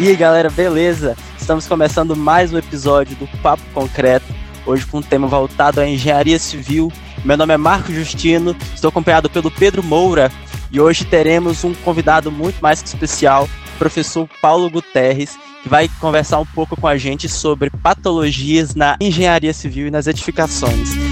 E aí galera, beleza? Estamos começando mais um episódio do Papo Concreto, hoje com um tema voltado à engenharia civil. Meu nome é Marco Justino, estou acompanhado pelo Pedro Moura e hoje teremos um convidado muito mais que especial, o professor Paulo Guterres, que vai conversar um pouco com a gente sobre patologias na engenharia civil e nas edificações.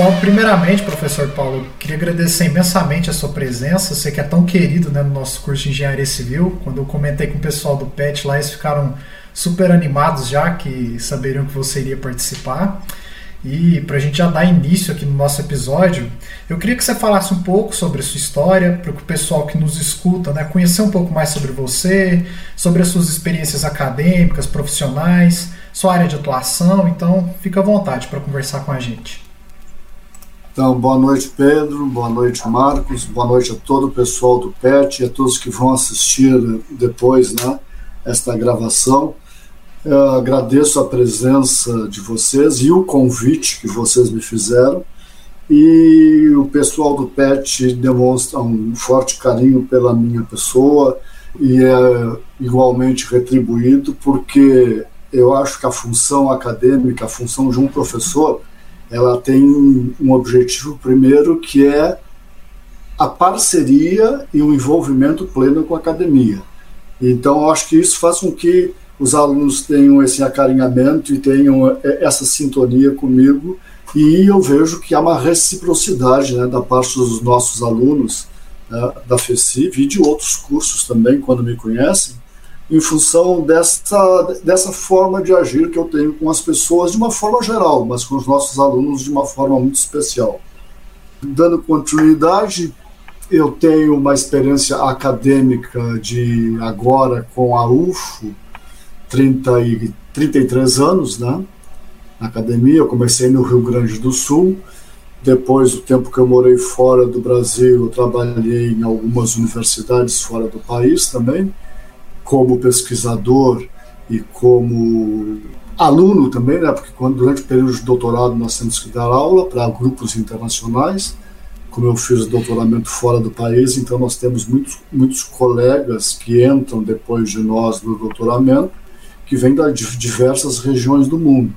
Então, primeiramente, professor Paulo, queria agradecer imensamente a sua presença. Você que é tão querido né, no nosso curso de Engenharia Civil. Quando eu comentei com o pessoal do PET lá, eles ficaram super animados já que saberiam que você iria participar. E para a gente já dar início aqui no nosso episódio, eu queria que você falasse um pouco sobre a sua história, para o pessoal que nos escuta né, conhecer um pouco mais sobre você, sobre as suas experiências acadêmicas, profissionais, sua área de atuação. Então, fica à vontade para conversar com a gente. Então, boa noite, Pedro, boa noite, Marcos, boa noite a todo o pessoal do PET e a todos que vão assistir depois né, esta gravação. Eu agradeço a presença de vocês e o convite que vocês me fizeram. E o pessoal do PET demonstra um forte carinho pela minha pessoa e é igualmente retribuído, porque eu acho que a função acadêmica, a função de um professor, ela tem um objetivo primeiro que é a parceria e o envolvimento pleno com a academia. Então, eu acho que isso faz com que os alunos tenham esse acarinhamento e tenham é, essa sintonia comigo, e eu vejo que há uma reciprocidade né, da parte dos nossos alunos né, da FECIV e de outros cursos também, quando me conhecem, em função dessa, dessa forma de agir que eu tenho com as pessoas de uma forma geral, mas com os nossos alunos de uma forma muito especial. Dando continuidade, eu tenho uma experiência acadêmica de agora com a UFO, 30 e, 33 anos, né? Na academia, eu comecei no Rio Grande do Sul. Depois do tempo que eu morei fora do Brasil, eu trabalhei em algumas universidades fora do país também como pesquisador e como aluno também, né? Porque quando durante o período de doutorado nós temos que dar aula para grupos internacionais, como eu fiz doutoramento fora do país, então nós temos muitos muitos colegas que entram depois de nós no doutoramento, que vêm de diversas regiões do mundo.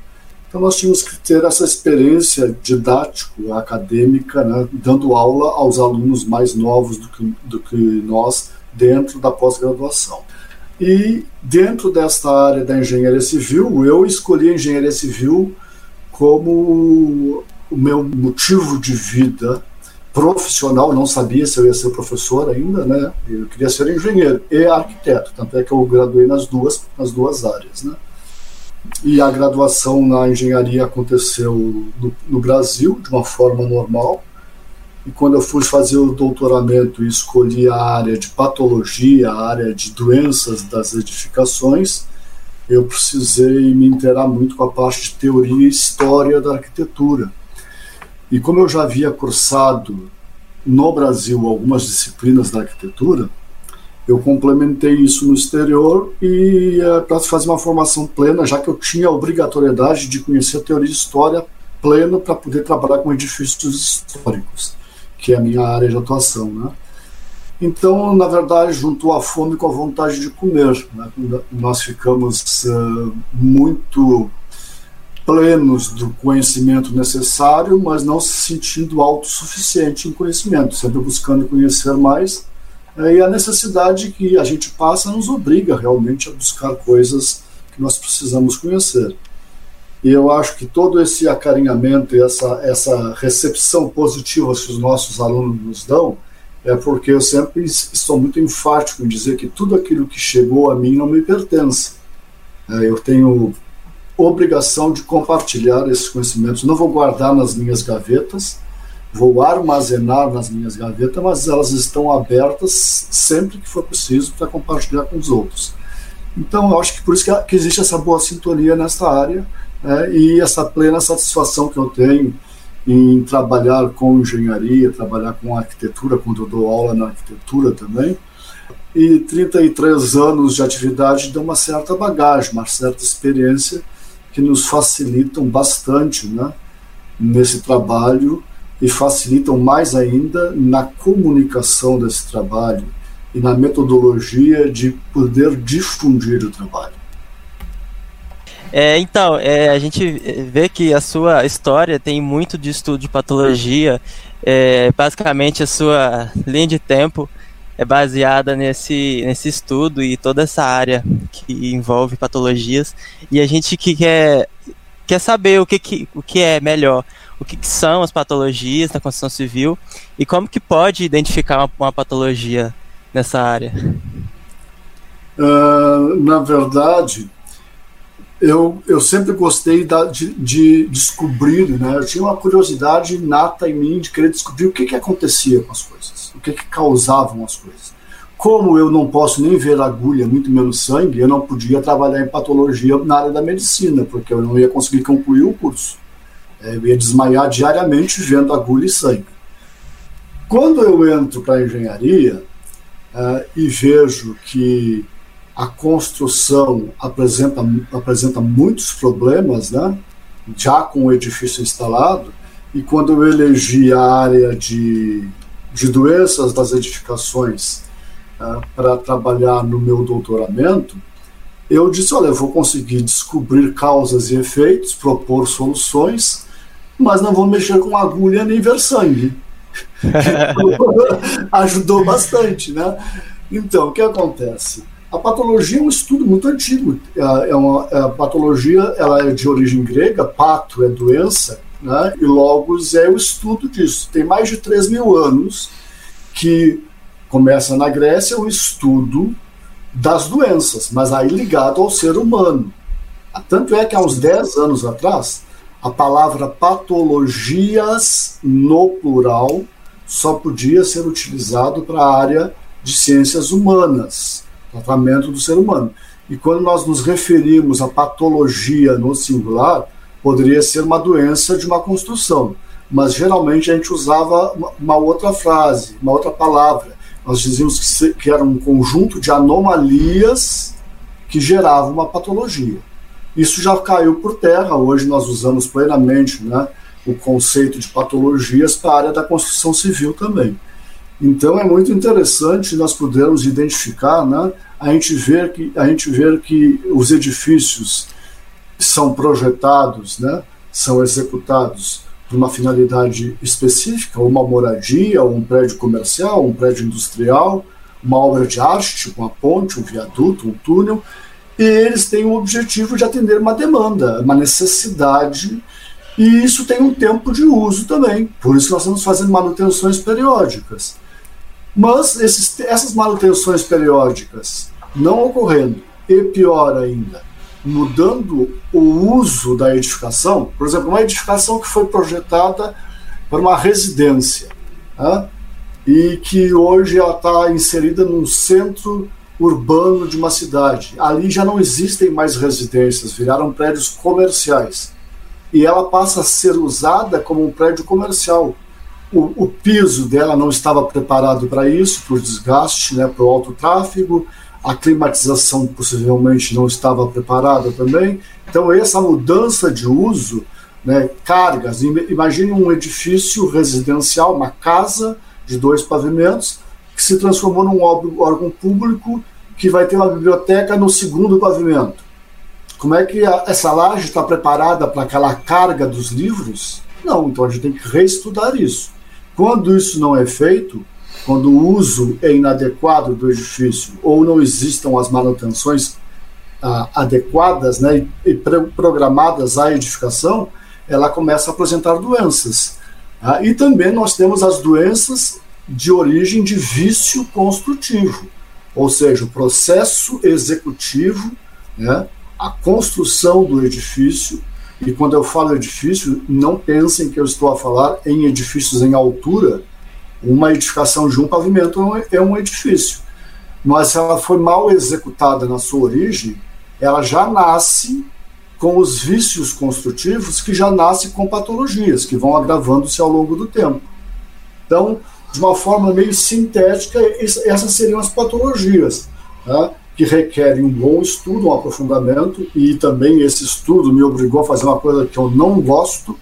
Então nós tínhamos que ter essa experiência didático, acadêmica, né, dando aula aos alunos mais novos do que, do que nós dentro da pós-graduação. E dentro desta área da engenharia civil, eu escolhi a engenharia civil como o meu motivo de vida profissional, não sabia se eu ia ser professor ainda, né? Eu queria ser engenheiro e arquiteto, tanto é que eu graduei nas duas, nas duas áreas, né? E a graduação na engenharia aconteceu no, no Brasil de uma forma normal, e quando eu fui fazer o doutoramento e escolhi a área de patologia, a área de doenças das edificações, eu precisei me interar muito com a parte de teoria e história da arquitetura. E como eu já havia cursado no Brasil algumas disciplinas da arquitetura, eu complementei isso no exterior e é, para fazer uma formação plena, já que eu tinha a obrigatoriedade de conhecer a teoria de história plena para poder trabalhar com edifícios históricos que é a minha área de atuação, né? Então, na verdade, juntou a fome com a vontade de comer. Né? Nós ficamos uh, muito plenos do conhecimento necessário, mas não se sentindo autossuficiente em conhecimento, sempre buscando conhecer mais. Eh, e a necessidade que a gente passa nos obriga realmente a buscar coisas que nós precisamos conhecer. E eu acho que todo esse acarinhamento e essa, essa recepção positiva que os nossos alunos nos dão é porque eu sempre estou muito enfático em dizer que tudo aquilo que chegou a mim não me pertence. É, eu tenho obrigação de compartilhar esses conhecimentos. Não vou guardar nas minhas gavetas, vou armazenar nas minhas gavetas, mas elas estão abertas sempre que for preciso para compartilhar com os outros. Então, eu acho que por isso que, existe essa boa sintonia nesta área né, e essa plena satisfação que eu tenho em trabalhar com engenharia, trabalhar com arquitetura, quando eu dou aula na arquitetura também, e 33 anos de atividade dão uma certa bagagem, uma certa experiência que nos facilitam bastante né, nesse trabalho e facilitam mais ainda na comunicação desse trabalho e na metodologia de poder difundir o trabalho. É, então, é, a gente vê que a sua história tem muito de estudo de patologia. É, basicamente, a sua linha de tempo é baseada nesse, nesse estudo e toda essa área que envolve patologias. E a gente que quer, quer saber o que, que, o que é melhor, o que, que são as patologias na construção civil e como que pode identificar uma, uma patologia nessa área. Uh, na verdade, eu, eu sempre gostei da, de, de, descobrir, né? Eu tinha uma curiosidade inata em mim de querer descobrir o que, que acontecia com as coisas, o que, que causavam as coisas. Como eu não posso nem ver agulha, muito menos sangue, eu não podia trabalhar em patologia na área da medicina, porque eu não ia conseguir concluir o curso. É, eu ia desmaiar diariamente vendo agulha e sangue. Quando eu entro para a engenharia uh, e vejo que a construção apresenta, apresenta muitos problemas, né? já com o edifício instalado, e quando eu elegi a área de, de doenças das edificações uh, para trabalhar no meu doutoramento, eu disse: olha, eu vou conseguir descobrir causas e efeitos, propor soluções, mas não vou mexer com agulha nem ver sangue. Ajudou bastante, né? Então, o que acontece? A patologia é um estudo muito antigo. É, é uma, é a patologia ela é de origem grega, pato é doença, né? e logos é o estudo disso. Tem mais de 3 mil anos que começa na Grécia o estudo das doenças, mas aí ligado ao ser humano. Tanto é que há uns 10 anos atrás, a palavra patologias no plural só podia ser utilizado para a área de ciências humanas tratamento do ser humano. E quando nós nos referimos à patologia no singular, poderia ser uma doença de uma construção, mas geralmente a gente usava uma outra frase, uma outra palavra. Nós dizíamos que era um conjunto de anomalias que geravam uma patologia. Isso já caiu por terra, hoje nós usamos plenamente né, o conceito de patologias para a área da construção civil também. Então é muito interessante nós podermos identificar, né, a gente ver que a gente ver que os edifícios são projetados, né, são executados por uma finalidade específica, uma moradia, um prédio comercial, um prédio industrial, uma obra de arte, tipo uma ponte, um viaduto, um túnel, e eles têm o objetivo de atender uma demanda, uma necessidade, e isso tem um tempo de uso também. Por isso nós estamos fazendo manutenções periódicas. Mas esses, essas manutenções periódicas não ocorrendo, e pior ainda, mudando o uso da edificação, por exemplo, uma edificação que foi projetada para uma residência, né, e que hoje ela está inserida num centro urbano de uma cidade. Ali já não existem mais residências, viraram prédios comerciais. E ela passa a ser usada como um prédio comercial o, o piso dela não estava preparado para isso, para o desgaste, né, para o alto tráfego, a climatização possivelmente não estava preparada também. Então, essa mudança de uso, né, cargas, imagine um edifício residencial, uma casa de dois pavimentos, que se transformou num órgão público que vai ter uma biblioteca no segundo pavimento. Como é que a, essa laje está preparada para aquela carga dos livros? Não, então a gente tem que reestudar isso. Quando isso não é feito, quando o uso é inadequado do edifício ou não existam as manutenções ah, adequadas né, e programadas à edificação, ela começa a apresentar doenças. Ah, e também nós temos as doenças de origem de vício construtivo, ou seja, o processo executivo, né, a construção do edifício e quando eu falo edifício, não pensem que eu estou a falar em edifícios em altura. Uma edificação de um pavimento é um edifício. Mas se ela foi mal executada na sua origem, ela já nasce com os vícios construtivos que já nasce com patologias, que vão agravando-se ao longo do tempo. Então, de uma forma meio sintética, essas seriam as patologias, tá? Que requerem um bom estudo, um aprofundamento, e também esse estudo me obrigou a fazer uma coisa que eu não gosto.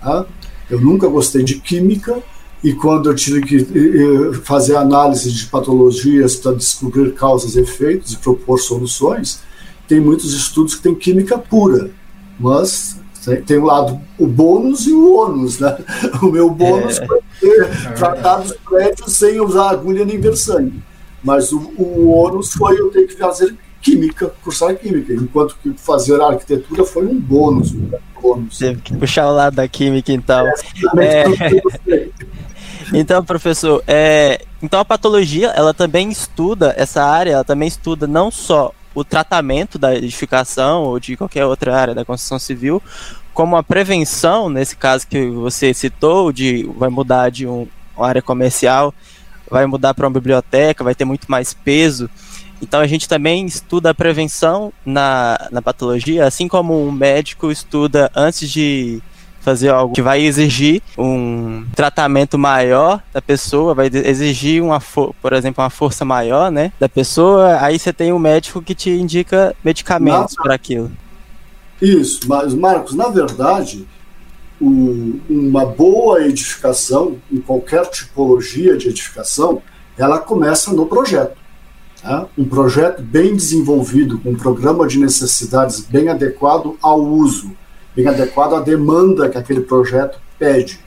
Tá? Eu nunca gostei de química, e quando eu tive que fazer análise de patologias para descobrir causas e efeitos e propor soluções, tem muitos estudos que têm química pura, mas tem o lado o bônus e o ônus, né? O meu bônus é. foi ter é tratados prédios sem usar agulha nem ver sangue, mas o, o ônus foi eu ter que fazer química, cursar química, enquanto que fazer arquitetura foi um bônus. Um bônus. Teve que puxar o lado da química, então. É, é... Então, professor, é... então a patologia, ela também estuda essa área, ela também estuda não só o tratamento da edificação ou de qualquer outra área da construção civil, como a prevenção, nesse caso que você citou, de vai mudar de um, uma área comercial, vai mudar para uma biblioteca, vai ter muito mais peso. Então a gente também estuda a prevenção na, na patologia, assim como um médico estuda antes de fazer algo que vai exigir um tratamento maior da pessoa, vai exigir uma, por exemplo, uma força maior, né, da pessoa, aí você tem um médico que te indica medicamentos para aquilo. Isso, mas Marcos, na verdade, o, uma boa edificação, em qualquer tipologia de edificação, ela começa no projeto. Tá? Um projeto bem desenvolvido, com um programa de necessidades bem adequado ao uso bem adequado à demanda que aquele projeto pede.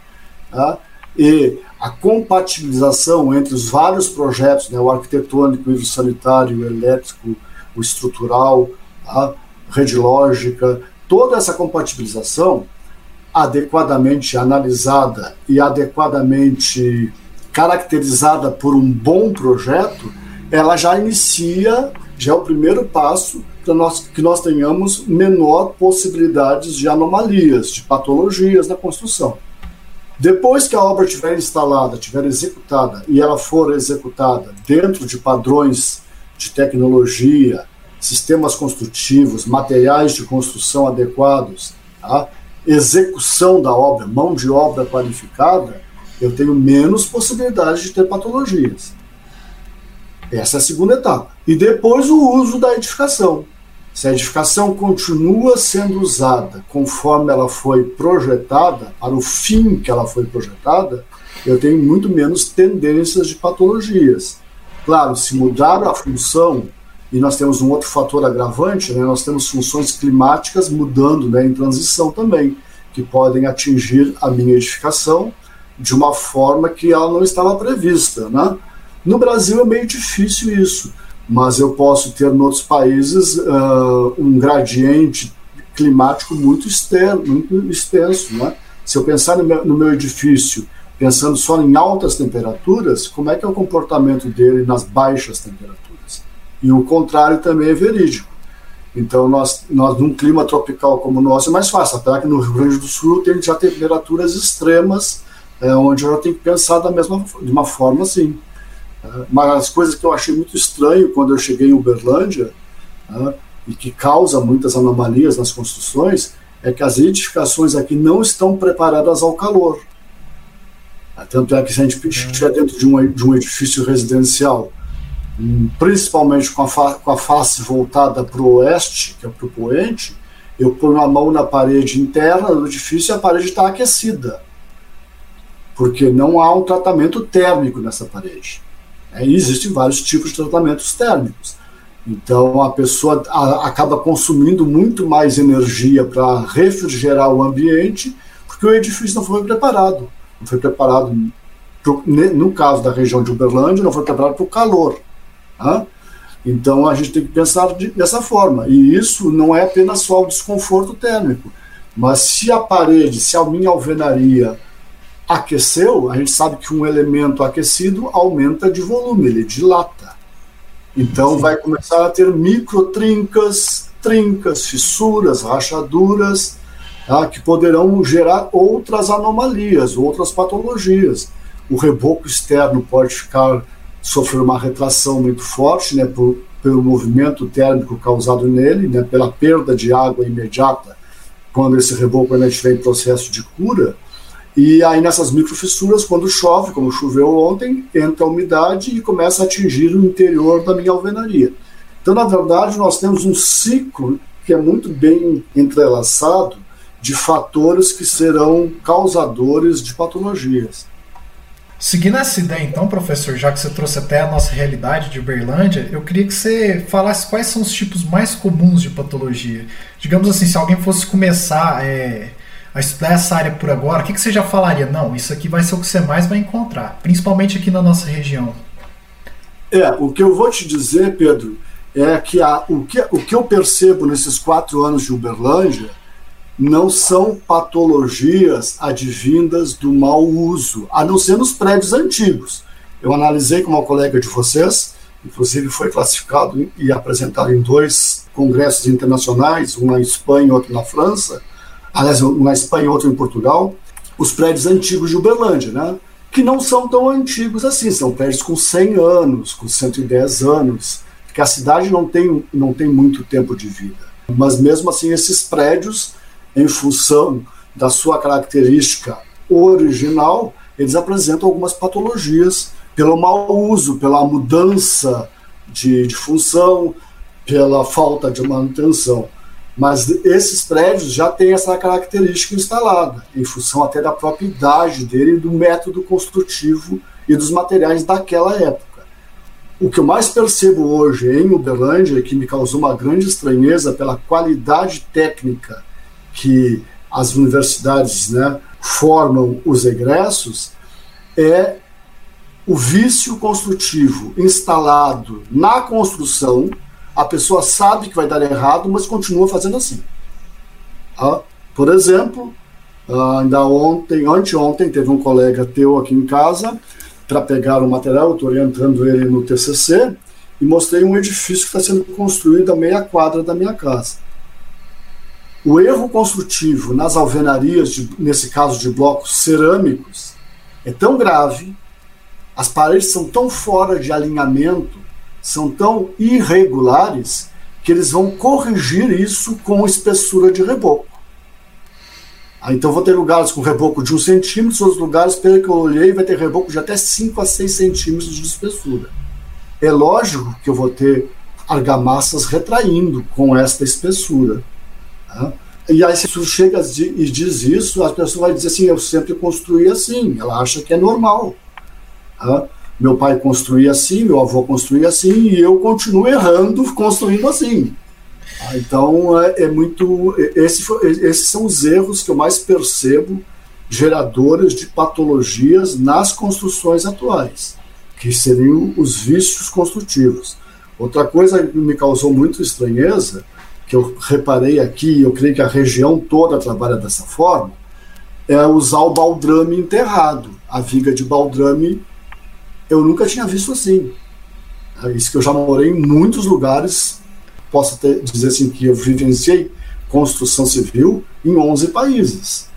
Tá? E a compatibilização entre os vários projetos, né, o arquitetônico, o sanitário, o elétrico, o estrutural, a rede lógica, toda essa compatibilização adequadamente analisada e adequadamente caracterizada por um bom projeto, ela já inicia, já é o primeiro passo para nós, que nós tenhamos menor possibilidades de anomalias, de patologias na construção. Depois que a obra estiver instalada, estiver executada e ela for executada dentro de padrões de tecnologia, sistemas construtivos, materiais de construção adequados, tá? Execução da obra, mão de obra qualificada, eu tenho menos possibilidade de ter patologias. Essa é a segunda etapa. E depois o uso da edificação. Se a edificação continua sendo usada conforme ela foi projetada, para o fim que ela foi projetada, eu tenho muito menos tendências de patologias. Claro, se mudar a função, e nós temos um outro fator agravante, né, nós temos funções climáticas mudando né, em transição também, que podem atingir a minha edificação de uma forma que ela não estava prevista. Né? No Brasil é meio difícil isso mas eu posso ter em outros países uh, um gradiente climático muito externo, muito extenso. Né? Se eu pensar no meu, no meu, edifício, pensando só em altas temperaturas, como é que é o comportamento dele nas baixas temperaturas? E o contrário também é verídico. Então, nós, nós num clima tropical como o nosso é mais fácil, até que no Rio Grande do Sul tem já temperaturas extremas, é, onde eu já tenho que pensar da mesma, de uma forma assim. Uma das coisas que eu achei muito estranho quando eu cheguei em Uberlândia, né, e que causa muitas anomalias nas construções, é que as edificações aqui não estão preparadas ao calor. Tanto é que se a gente estiver dentro de um, de um edifício residencial, principalmente com a, com a face voltada para o oeste, que é para o poente, eu ponho a mão na parede interna do edifício e a parede está aquecida. Porque não há um tratamento térmico nessa parede. É, existem vários tipos de tratamentos térmicos. Então a pessoa a, acaba consumindo muito mais energia para refrigerar o ambiente, porque o edifício não foi preparado. Não foi preparado, pro, no caso da região de Uberlândia, não foi preparado para o calor. Tá? Então a gente tem que pensar de, dessa forma. E isso não é apenas só o desconforto térmico, mas se a parede, se a minha alvenaria aqueceu, a gente sabe que um elemento aquecido aumenta de volume, ele dilata. Então Sim. vai começar a ter microtrincas, trincas, fissuras, rachaduras, tá, que poderão gerar outras anomalias, outras patologias. O reboco externo pode ficar sofrer uma retração muito forte, né, por, pelo movimento térmico causado nele, né, pela perda de água imediata, quando esse reboco ainda estiver em processo de cura E aí nessas microfissuras, quando chove, como choveu ontem, entra a umidade e começa a atingir o interior da minha alvenaria. Então, na verdade, nós temos um ciclo que é muito bem entrelaçado de fatores que serão causadores de patologias. Seguindo essa ideia, então, professor, já que você trouxe até a nossa realidade de Uberlândia, eu queria que você falasse quais são os tipos mais comuns de patologia. Digamos assim, se alguém fosse começar é, a estudar essa área por agora, o que, que você já falaria? Não, isso aqui vai ser o que você mais vai encontrar, principalmente aqui na nossa região. É, o que eu vou te dizer, Pedro, é que, a, o, que o que eu percebo nesses quatro anos de Uberlândia não são patologias advindas do mau uso, a não ser nos prédios antigos. Eu analisei com uma colega de vocês, inclusive foi classificado e apresentado em dois congressos internacionais, um na Espanha e outro na França, aliás, um na Espanha e outro em Portugal, os prédios antigos de Uberlândia, né? que não são tão antigos assim, são prédios com 100 anos, com 110 anos, porque a cidade não tem, não tem muito tempo de vida. Mas mesmo assim, esses prédios, em função da sua característica original, eles apresentam algumas patologias pelo mau uso, pela mudança de, de função, pela falta de manutenção. Mas esses prédios já têm essa característica instalada, em função até da própria idade dele, do método construtivo e dos materiais daquela época. O que eu mais percebo hoje em Uberlândia, que me causou uma grande estranheza pela qualidade técnica que as universidades né, formam os egressos, é o vício construtivo instalado na construção. A pessoa sabe que vai dar errado, mas continua fazendo assim. Por exemplo, ainda ontem, anteontem, teve um colega teu aqui em casa para pegar o material, estou orientando ele no TCC, e mostrei um edifício que está sendo construído a meia quadra da minha casa. O erro construtivo nas alvenarias, de, nesse caso de blocos cerâmicos, é tão grave, as paredes são tão fora de alinhamento, são tão irregulares, que eles vão corrigir isso com espessura de reboco. Ah, então vou ter lugares com reboco de 1 centímetro, outros lugares, pelo que eu olhei, vai ter reboco de até 5 a 6 centímetros de espessura. É lógico que eu vou ter argamassas retraindo com esta espessura. Tá? E aí, se tu chega e diz isso, a pessoa vai dizer assim: eu sempre construí assim. Ela acha que é normal. Tá? Meu pai construía assim, meu avô construía assim, e eu continuo errando construindo assim. Ah, então, é, é muito. Esse, esses são os erros que eu mais percebo geradores de patologias nas construções atuais, que seriam os vícios construtivos. Outra coisa que me causou muito estranheza, que eu reparei aqui, eu creio que a região toda trabalha dessa forma, é usar o baldrame enterrado. A viga de baldrame eu nunca tinha visto assim. É isso que eu já morei em muitos lugares posso ter, dizer assim que eu vivenciei construção civil em 11 países.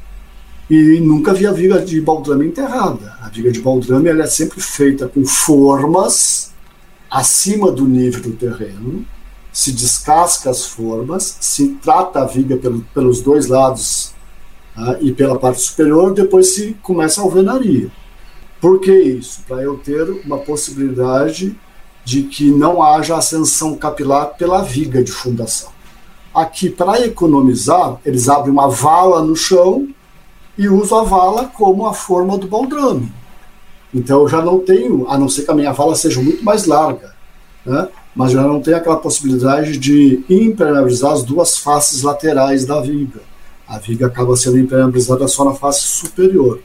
E nunca vi a viga de baldrame enterrada. A viga de baldrame ela é sempre feita com formas acima do nível do terreno, se descasca as formas, se trata a viga pelo, pelos dois lados tá, e pela parte superior, depois se começa a alvenaria. Por que isso? Para eu ter uma possibilidade de que não haja ascensão capilar pela viga de fundação. Aqui, para economizar, eles abrem uma vala no chão e usam a vala como a forma do baldrame. Então eu já não tenho, a não ser que a minha vala seja muito mais larga, né? Mas já não tenho aquela possibilidade de impermeabilizar as duas faces laterais da viga. A viga acaba sendo impermeabilizada só na face superior.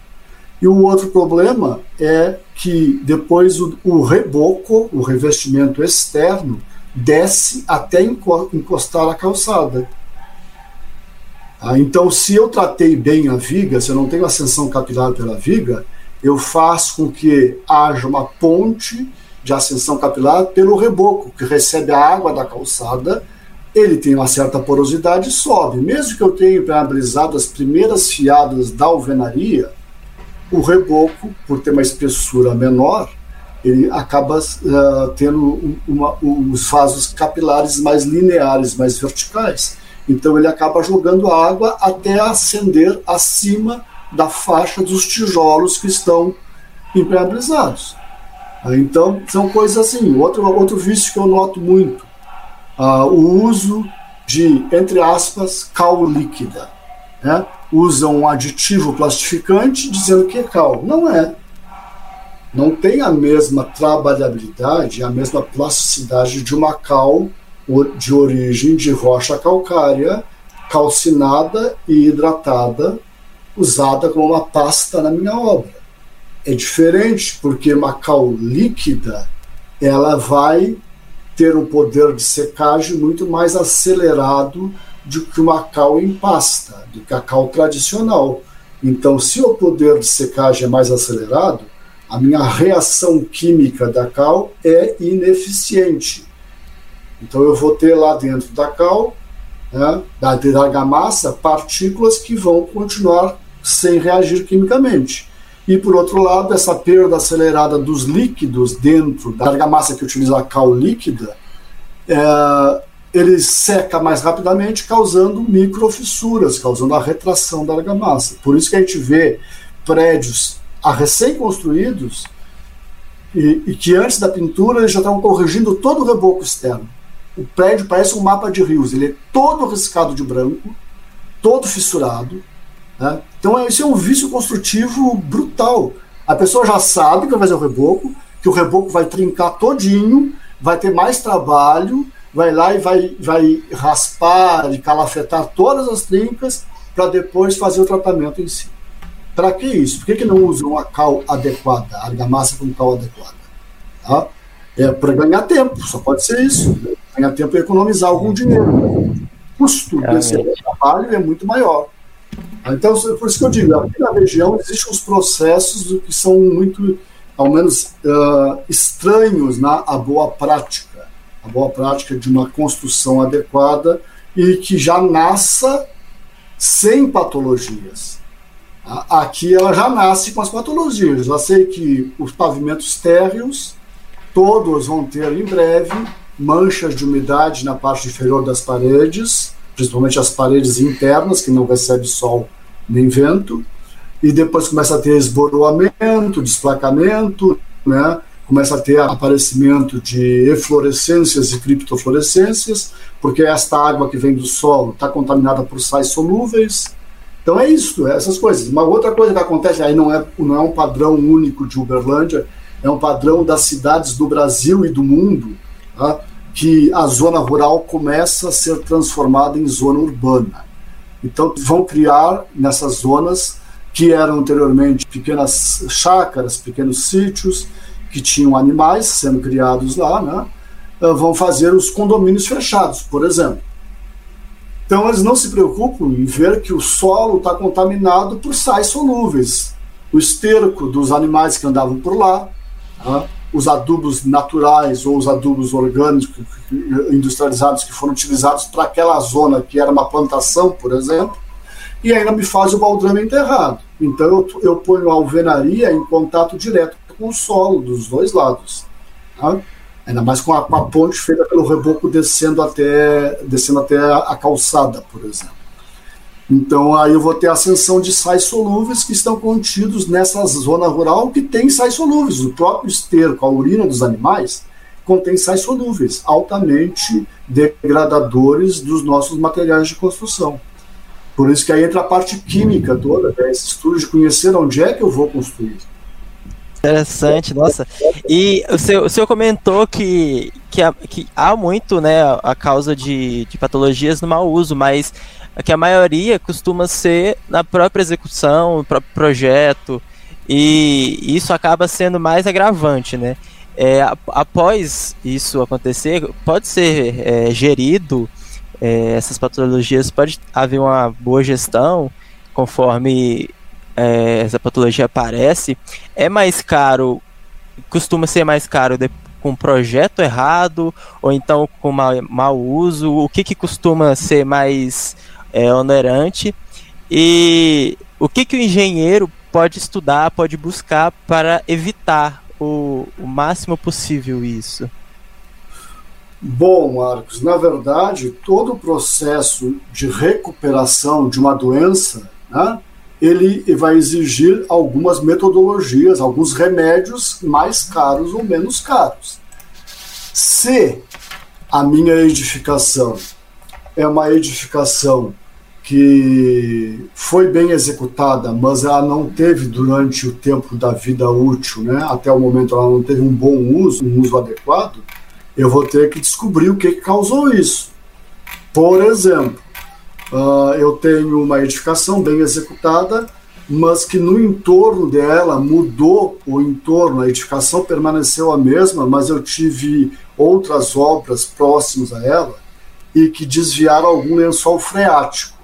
E o outro problema é que depois o, o reboco, o revestimento externo, desce até encostar a calçada. Ah, então, se eu tratei bem a viga, se eu não tenho ascensão capilar pela viga, eu faço com que haja uma ponte de ascensão capilar pelo reboco, que recebe a água da calçada, ele tem uma certa porosidade e sobe. Mesmo que eu tenha impermeabilizado as primeiras fiadas da alvenaria, o reboco, por ter uma espessura menor, ele acaba uh, tendo uma, os vasos capilares mais lineares, mais verticais. Então ele acaba jogando água até ascender acima da faixa dos tijolos que estão impermeabilizados. Então, são coisas assim. Outro, outro vício que eu noto muito, uh, o uso de, entre aspas, cal líquida. Né? Usam um aditivo plastificante dizendo que é cal. Não é. Não tem a mesma trabalhabilidade, a mesma plasticidade de uma cal de origem de rocha calcária, calcinada e hidratada, usada como uma pasta na minha obra. É diferente porque uma cal líquida ela vai ter um poder de secagem muito mais acelerado do que uma cal em pasta, do cal tradicional. Então, se o poder de secagem é mais acelerado, a minha reação química da cal é ineficiente. Então, eu vou ter lá dentro da cal, né, da, da argamassa, partículas que vão continuar sem reagir quimicamente. E, por outro lado, essa perda acelerada dos líquidos dentro da argamassa que utiliza a cal líquida, é, ele seca mais rapidamente, causando microfissuras, causando a retração da argamassa. Por isso que a gente vê prédios recém-construídos e, e, que antes da pintura eles já estavam corrigindo todo o reboco externo. O prédio parece um mapa de rios, ele é todo riscado de branco, todo fissurado, né? Então, esse é um vício construtivo brutal. A pessoa já sabe que vai fazer o reboco, que o reboco vai trincar todinho, vai ter mais trabalho, vai lá e vai, vai raspar e calafetar todas as trincas para depois fazer o tratamento em si. Para que isso? Por que, que não usam a cal adequada, a argamassa com cal adequada? Tá? É para ganhar tempo, só pode ser isso. Ganhar tempo e economizar algum dinheiro. O custo desse trabalho é muito maior. Então, por isso que eu digo, aqui na região existem uns processos que são muito, ao menos, uh, estranhos na a boa prática, a boa prática de uma construção adequada e que já nasça sem patologias. Aqui ela já nasce com as patologias. Já sei que os pavimentos térreos, todos vão ter em breve manchas de umidade na parte inferior das paredes, principalmente as paredes internas, que não recebem sol nem vento, e depois começa a ter esboroamento, desplacamento, né? começa a ter aparecimento de eflorescências e criptofluorescências, porque esta água que vem do solo está contaminada por sais solúveis. Então é isso, é essas coisas. Uma outra coisa que acontece, aí não é, não é um padrão único de Uberlândia, é um padrão das cidades do Brasil e do mundo, tá? que a zona rural começa a ser transformada em zona urbana. Então, vão criar nessas zonas que eram anteriormente pequenas chácaras, pequenos sítios, que tinham animais sendo criados lá, né? Ah, vão fazer os condomínios fechados, por exemplo. Então, eles não se preocupam em ver que o solo está contaminado por sais solúveis. O esterco dos animais que andavam por lá, né? Os adubos naturais ou os adubos orgânicos industrializados que foram utilizados para aquela zona que era uma plantação, por exemplo, e ainda me faz o baldrame enterrado. Então eu, eu ponho a alvenaria em contato direto com o solo dos dois lados. Tá? Ainda mais com a, com a, ponte feita pelo reboco descendo até, descendo até a, a calçada, por exemplo. Então aí eu vou ter ascensão de sais solúveis que estão contidos nessa zona rural que tem sais solúveis. O próprio esterco, a urina dos animais, contém sais solúveis, altamente degradadores dos nossos materiais de construção. Por isso que aí entra a parte química toda, né? esse estudo de conhecer onde é que eu vou construir. Interessante, nossa. E o senhor, o senhor comentou que, que, há, que há muito né, a causa de, de patologias no mau uso, mas que a maioria costuma ser na própria execução, no próprio projeto, e isso acaba sendo mais agravante, né? É, após isso acontecer, pode ser é, gerido é, essas patologias, pode haver uma boa gestão conforme é, essa patologia aparece. É mais caro, costuma ser mais caro de, com projeto errado ou então com mau, mau uso? O que, que costuma ser mais é, onerante e o que, que o engenheiro pode estudar, pode buscar para evitar o, o máximo possível isso? Bom, Marcos, na verdade, todo o processo de recuperação de uma doença, né, ele vai exigir algumas metodologias, alguns remédios mais caros ou menos caros. Se a minha edificação é uma edificação que foi bem executada, mas ela não teve durante o tempo da vida útil, né? Até o momento ela não teve um bom uso, um uso adequado. Eu vou ter que descobrir o que, causou isso. Por exemplo, uh, eu tenho uma edificação bem executada, mas que no entorno dela mudou o entorno, a edificação permaneceu a mesma, mas eu tive outras obras próximas a ela e que desviaram algum lençol freático,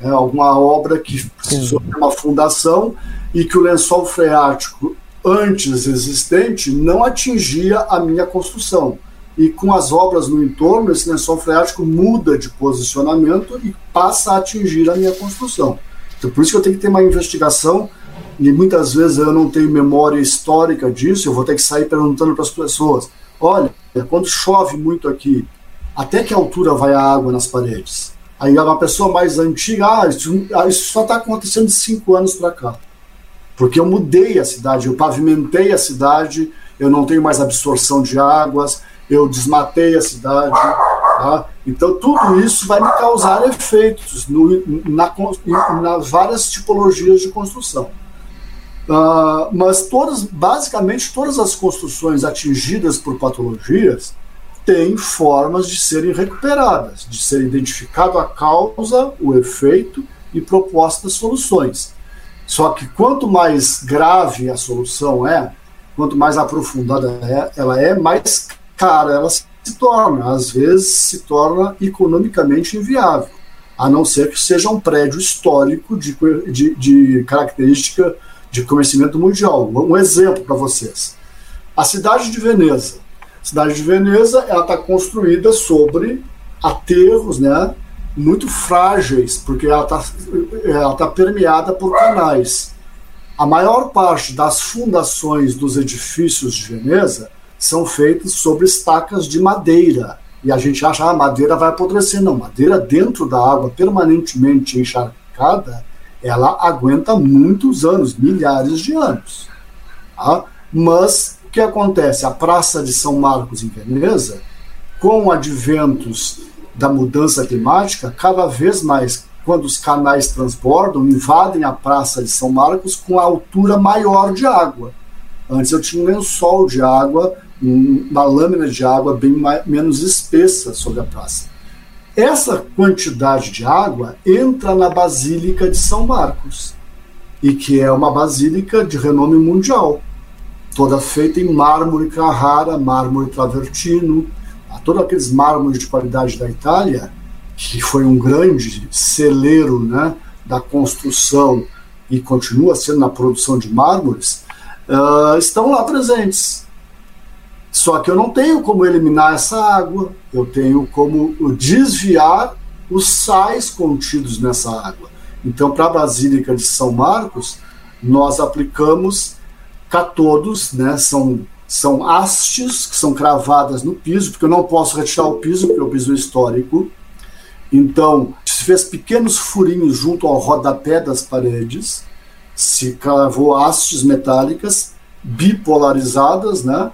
é, alguma obra que precisou de uma fundação e que o lençol freático antes existente não atingia a minha construção. E com as obras no entorno, esse lençol freático muda de posicionamento e passa a atingir a minha construção. Então, por isso que eu tenho que ter uma investigação, e muitas vezes eu não tenho memória histórica disso, eu vou ter que sair perguntando para as pessoas: olha, quando chove muito aqui, até que altura vai a água nas paredes? Aí uma pessoa mais antiga, ah, isso, ah, isso só está acontecendo de cinco anos para cá. Porque eu mudei a cidade, eu pavimentei a cidade, eu não tenho mais absorção de águas, eu desmatei a cidade. Tá? Então, tudo isso vai me causar efeitos no, na, nas várias tipologias de construção. Uh, mas todas, basicamente, todas as construções atingidas por patologias têm formas de serem recuperadas, de ser identificado a causa, o efeito e propostas soluções. Só que quanto mais grave a solução é, quanto mais aprofundada é, ela é, mais cara ela se torna, às vezes se torna economicamente inviável, a não ser que seja um prédio histórico de, de, de característica de conhecimento mundial. Um exemplo para vocês. A cidade de Veneza. Cidade de Veneza ela está construída sobre aterros, né, muito frágeis, porque ela está ela tá permeada por canais. A maior parte das fundações dos edifícios de Veneza são feitos sobre estacas de madeira. E a gente acha que ah, a madeira vai apodrecer. Não, madeira dentro da água, permanentemente encharcada, ela aguenta muitos anos, milhares de anos. Tá? Mas que acontece? A Praça de São Marcos, em Veneza, com adventos da mudança climática, cada vez mais, quando os canais transbordam, invadem a Praça de São Marcos com a altura maior de água. Antes eu tinha um lençol de água uma lâmina de água bem mais, menos espessa sobre a praça. Essa quantidade de água entra na Basílica de São Marcos, e que é uma basílica de renome mundial, toda feita em mármore Carrara, mármore Travertino, todos aqueles mármores de qualidade da Itália, que foi um grande celeiro né, da construção e continua sendo na produção de mármores, uh, estão lá presentes. Só que eu não tenho como eliminar essa água, eu tenho como desviar os sais contidos nessa água. Então, para a Basílica de São Marcos, nós aplicamos catodos, né? São, são hastes que são cravadas no piso, porque eu não posso retirar o piso, porque é o piso histórico. Então, se fez pequenos furinhos junto ao rodapé das paredes, se cravou hastes metálicas bipolarizadas, né?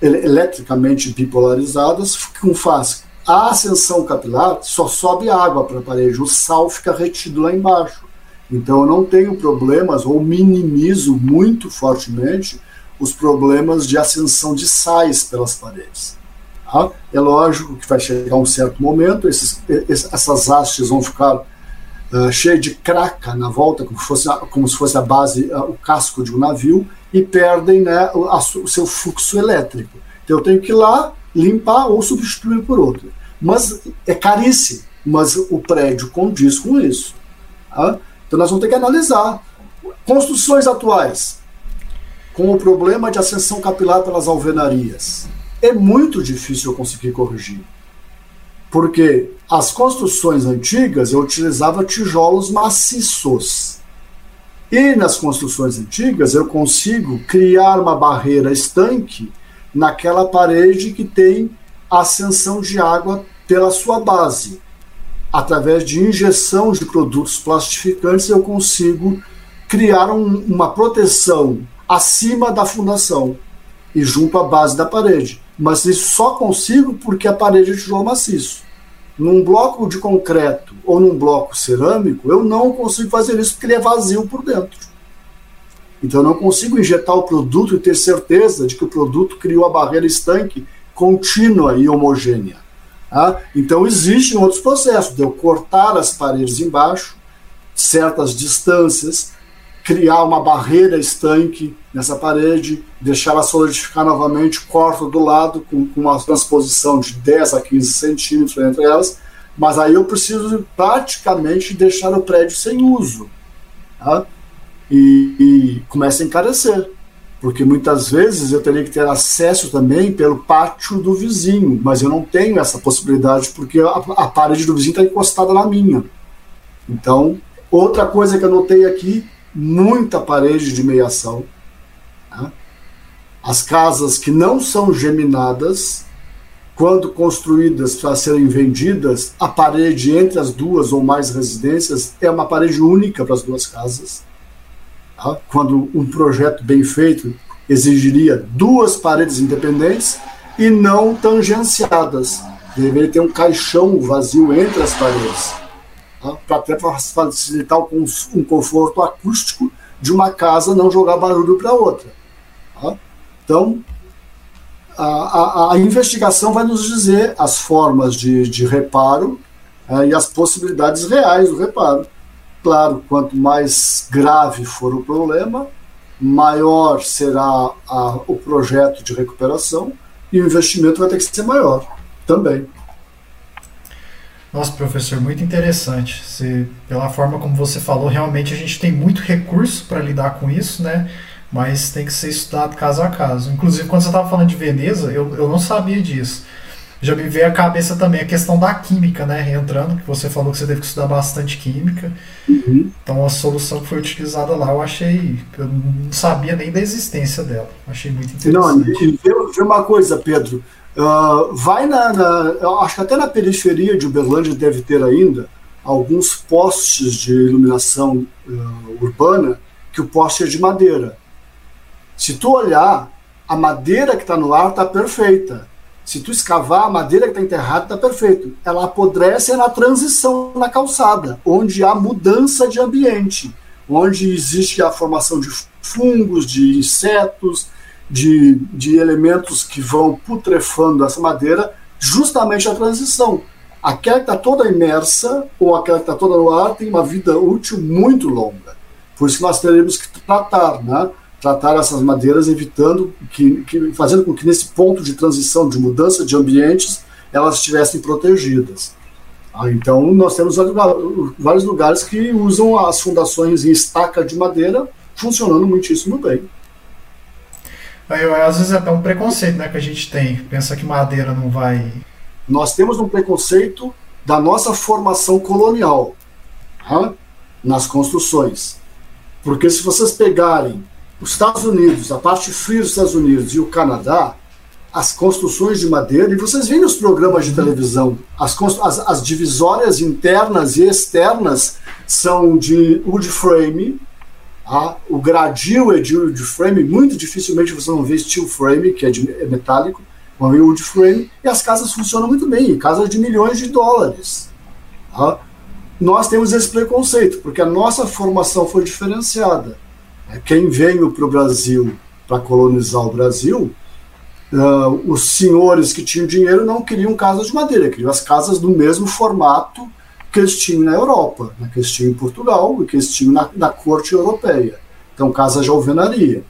eletricamente bipolarizadas, com faz a ascensão capilar só sobe água para a parede, o sal fica retido lá embaixo. Então eu não tenho problemas ou minimizo muito fortemente os problemas de ascensão de sais pelas paredes. Tá? É lógico que vai chegar um certo momento, esses, essas hastes vão ficar uh, cheias de craca na volta, como, fosse, como se fosse a base, uh, o casco de um navio, e perdem né, o, a, o seu fluxo elétrico. Então eu tenho que ir lá, limpar ou substituir por outro. Mas é caríssimo, mas o prédio condiz com isso. Tá? Então nós vamos ter que analisar. Construções atuais, com o problema de ascensão capilar pelas alvenarias. É muito difícil eu conseguir corrigir. Porque as construções antigas eu utilizava tijolos maciços. E nas construções antigas eu consigo criar uma barreira estanque naquela parede que tem ascensão de água pela sua base. Através de injeção de produtos plastificantes, eu consigo criar um, uma proteção acima da fundação e junto à base da parede. Mas isso só consigo porque a parede é tijolo maciço. Num bloco de concreto ou num bloco cerâmico, eu não consigo fazer isso porque ele é vazio por dentro. Então eu não consigo injetar o produto e ter certeza de que o produto criou a barreira estanque contínua e homogênea. Tá? Então existem outros processos de eu cortar as paredes embaixo, certas distâncias, criar uma barreira estanque nessa parede, deixar ela solidificar novamente, corto do lado com, com uma transposição de 10 a 15 centímetros entre elas, mas aí eu preciso praticamente deixar o prédio sem uso. Tá? E, e começa a encarecer, porque muitas vezes eu teria que ter acesso também pelo pátio do vizinho, mas eu não tenho essa possibilidade porque a, a parede do vizinho está encostada na minha. Então, outra coisa que eu notei aqui muita parede de meiação. Né? As casas que não são geminadas, quando construídas para serem vendidas, a parede entre as duas ou mais residências é uma parede única para as duas casas. Tá? Quando um projeto bem feito exigiria duas paredes independentes e não tangenciadas. Deveria ter um caixão vazio entre as paredes para até facilitar um conforto acústico de uma casa não jogar barulho para outra. Tá? Então, a, a, a, investigação vai nos dizer as formas de, de reparo é, e as possibilidades reais do reparo. Claro, quanto mais grave for o problema, maior será a, o projeto de recuperação e o investimento vai ter que ser maior também. Nossa, professor, muito interessante. Pela forma como você falou, realmente a gente tem muito recurso para lidar com isso, né? Mas tem que ser estudado caso a caso. Inclusive, quando você estava falando de Veneza, eu, eu não sabia disso. Já me veio à cabeça também a questão da química, né? Entrando, que você falou que você teve que estudar bastante química. Uhum. Então, a solução que foi utilizada lá, eu achei. Eu não sabia nem da existência dela. Achei muito interessante. Não, vê uma coisa, Pedro. Uh, vai na, na, Acho que até na periferia de Uberlândia deve ter ainda alguns postes de iluminação uh, urbana que o poste é de madeira. Se tu olhar, a madeira que está no ar está perfeita. Se tu escavar, a madeira que está enterrada está perfeita. Ela apodrece na transição na calçada, onde há mudança de ambiente, onde existe a formação de fungos, de insetos, de, de elementos que vão putrefando essa madeira, justamente a transição. Aquela que está toda imersa ou aquela que está toda no ar tem uma vida útil muito longa. Por isso que nós teremos que tratar, né? Tratar essas madeiras, evitando que, que, fazendo com que nesse ponto de transição, de mudança de ambientes, elas estivessem protegidas. Ah, então, nós temos vários lugares que usam as fundações em estaca de madeira, funcionando muitíssimo bem. Aí, às vezes é até um preconceito né, que a gente tem. Pensa que madeira não vai. Nós temos um preconceito da nossa formação colonial tá? nas construções. Porque se vocês pegarem os Estados Unidos, a parte fria dos Estados Unidos e o Canadá, as construções de madeira, e vocês veem nos programas de uhum. televisão, as, as, as divisórias internas e externas são de wood frame, ah, o gradil é de wood frame, muito dificilmente você não vê steel frame, que é, de, é metálico, wood frame, e as casas funcionam muito bem, casas de milhões de dólares. Ah, nós temos esse preconceito, porque a nossa formação foi diferenciada. É, quem veio para o Brasil para colonizar o Brasil, uh, os senhores que tinham dinheiro não queriam casas de madeira, queriam as casas do mesmo formato que eles tinham na Europa, né, que eles tinham em Portugal e que eles tinham na, na corte europeia. Então, casa de alvenaria.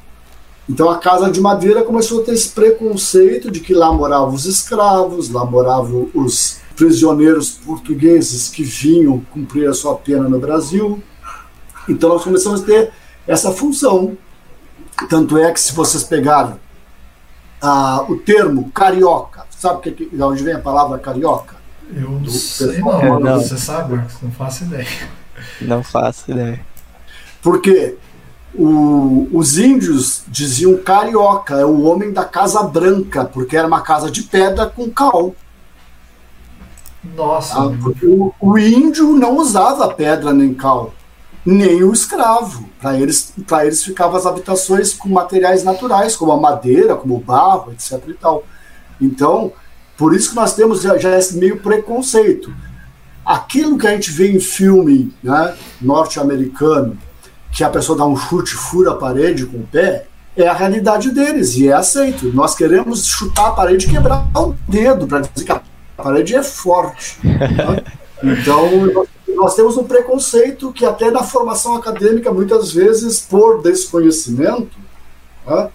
Então, a casa de madeira começou a ter esse preconceito de que lá moravam os escravos, lá moravam os prisioneiros portugueses que vinham cumprir a sua pena no Brasil. Então, nós começamos a ter essa função. Tanto é que, se vocês pegarem ah, o termo carioca, sabe que, de onde vem a palavra carioca? Eu não sei não, é, não, você sabe, Marcos, não faço ideia. Não faço ideia. Porque o, os índios diziam carioca, é o homem da casa branca, porque era uma casa de pedra com cal. Nossa. Ah, o, o, índio não usava pedra nem cal, nem o escravo. Para eles, eles ficavam as habitações com materiais naturais, como a madeira, como o barro, etc. E tal. Então, por isso que nós temos já, já esse meio preconceito. Aquilo que a gente vê em filme né, norte-americano, que a pessoa dá um chute, fura a parede com o pé, é a realidade deles e é aceito. Nós queremos chutar a parede e quebrar o dedo para dizer que a parede é forte. Né? Então, nós temos um preconceito que até na formação acadêmica, muitas vezes, por desconhecimento, né,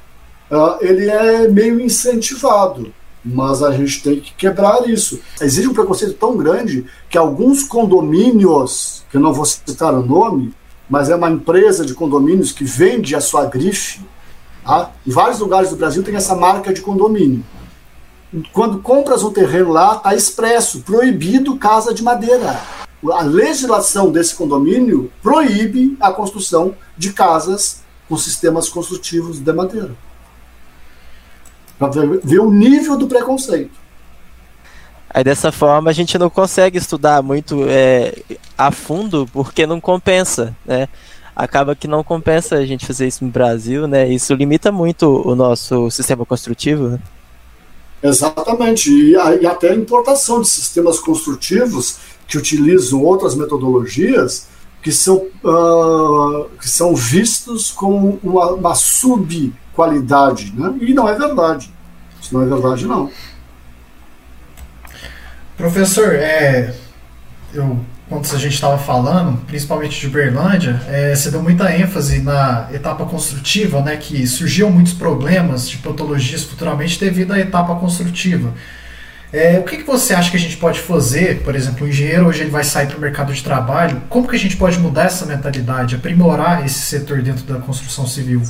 uh, ele é meio incentivado. Mas a gente tem que quebrar isso. Existe um preconceito tão grande que alguns condomínios, que eu não vou citar o nome, mas é uma empresa de condomínios que vende a sua grife, Tá? Em vários lugares do Brasil tem essa marca de condomínio. Quando compras um terreno lá, está expresso, proibido casa de madeira. A legislação desse condomínio proíbe a construção de casas com sistemas construtivos de madeira. Para ver o nível do preconceito. Aí dessa forma a gente não consegue estudar muito é, a fundo porque não compensa, né? acaba que não compensa a gente fazer isso no Brasil, né? Isso limita muito o nosso sistema construtivo. Né? Exatamente, e, e, até a importação de sistemas construtivos que utilizam outras metodologias que são, uh, que são vistos como uma, uma subqualidade, né? E não é verdade. Isso não é verdade, não. Professor, é, eu quando a gente estava falando, principalmente de Berlândia, é, você deu muita ênfase na etapa construtiva, né, que surgiam muitos problemas de patologias futuramente devido à etapa construtiva. É, o que, que você acha que a gente pode fazer, por exemplo, o engenheiro hoje ele vai sair para o mercado de trabalho, como que a gente pode mudar essa mentalidade, aprimorar esse setor dentro da construção civil?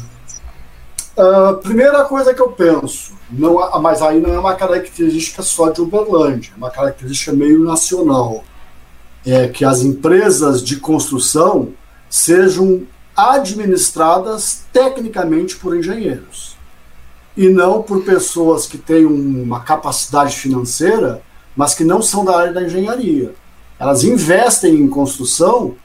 Uh, primeira coisa que eu penso, não, mas aí não é uma característica só de Uberlândia, é uma característica meio nacional é que as empresas de construção sejam administradas tecnicamente por engenheiros e não por pessoas que têm uma capacidade financeira, mas que não são da área da engenharia. Elas investem em construção,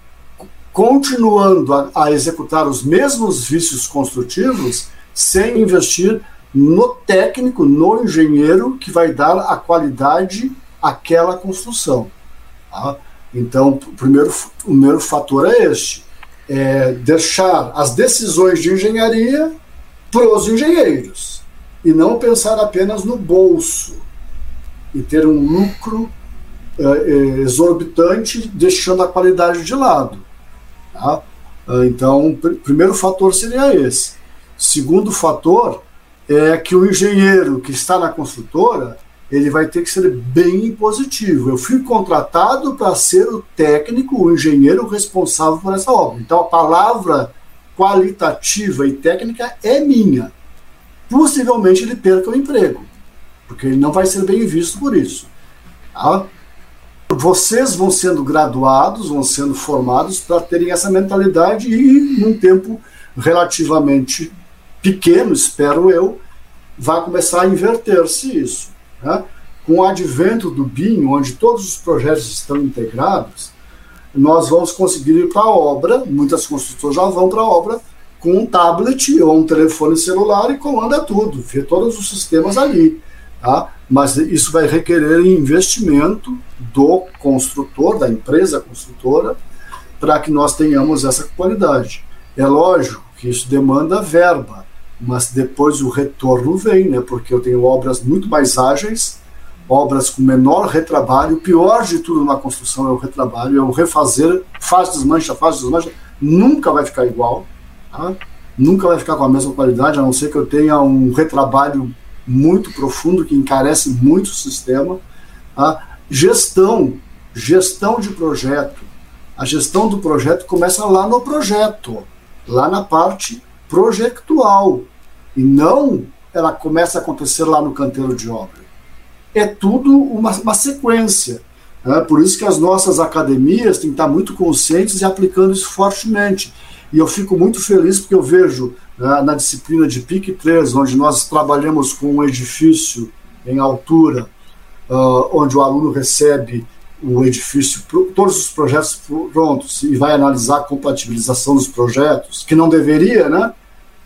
continuando a, a executar os mesmos vícios construtivos, sem investir no técnico, no engenheiro que vai dar a qualidade àquela construção. Tá? Então, o primeiro, o primeiro fator é este: é deixar as decisões de engenharia para os engenheiros e não pensar apenas no bolso e ter um lucro é, é exorbitante, deixando a qualidade de lado. Tá? Então, o primeiro fator seria esse. Segundo fator é que o engenheiro que está na construtora ele vai ter que ser bem positivo. Eu fui contratado para ser o técnico, o engenheiro responsável por essa obra. Então a palavra qualitativa e técnica é minha. Possivelmente ele perca o emprego, porque ele não vai ser bem visto por isso. Tá? Vocês vão sendo graduados, vão sendo formados para terem essa mentalidade e, num tempo relativamente pequeno, espero eu, vai começar a inverter-se isso. Né? Com o advento do BIM, onde todos os projetos estão integrados, nós vamos conseguir ir para a obra, muitas construtoras já vão para a obra, com um tablet ou um telefone celular e comanda tudo, vê todos os sistemas ali. Tá? Mas isso vai requerer investimento do construtor, da empresa construtora, para que nós tenhamos essa qualidade. É lógico que isso demanda verba, mas depois o retorno vem, né? Porque eu tenho obras muito mais ágeis, obras com menor retrabalho. O pior de tudo na construção é o retrabalho, é o refazer, faz desmancha, faz desmancha, nunca vai ficar igual, tá? nunca vai ficar com a mesma qualidade, a não ser que eu tenha um retrabalho muito profundo que encarece muito o sistema. Tá? Gestão, gestão de projeto. A gestão do projeto começa lá no projeto, lá na parte projectual e não ela começa a acontecer lá no canteiro de obra. É tudo uma, uma sequência. Né? Por isso que as nossas academias têm que estar muito conscientes e aplicando isso fortemente. E eu fico muito feliz porque eu vejo né, na disciplina de PIC 3, onde nós trabalhamos com um edifício em altura, uh, onde o aluno recebe o edifício, todos os projetos prontos e vai analisar a compatibilização dos projetos, que não deveria, né?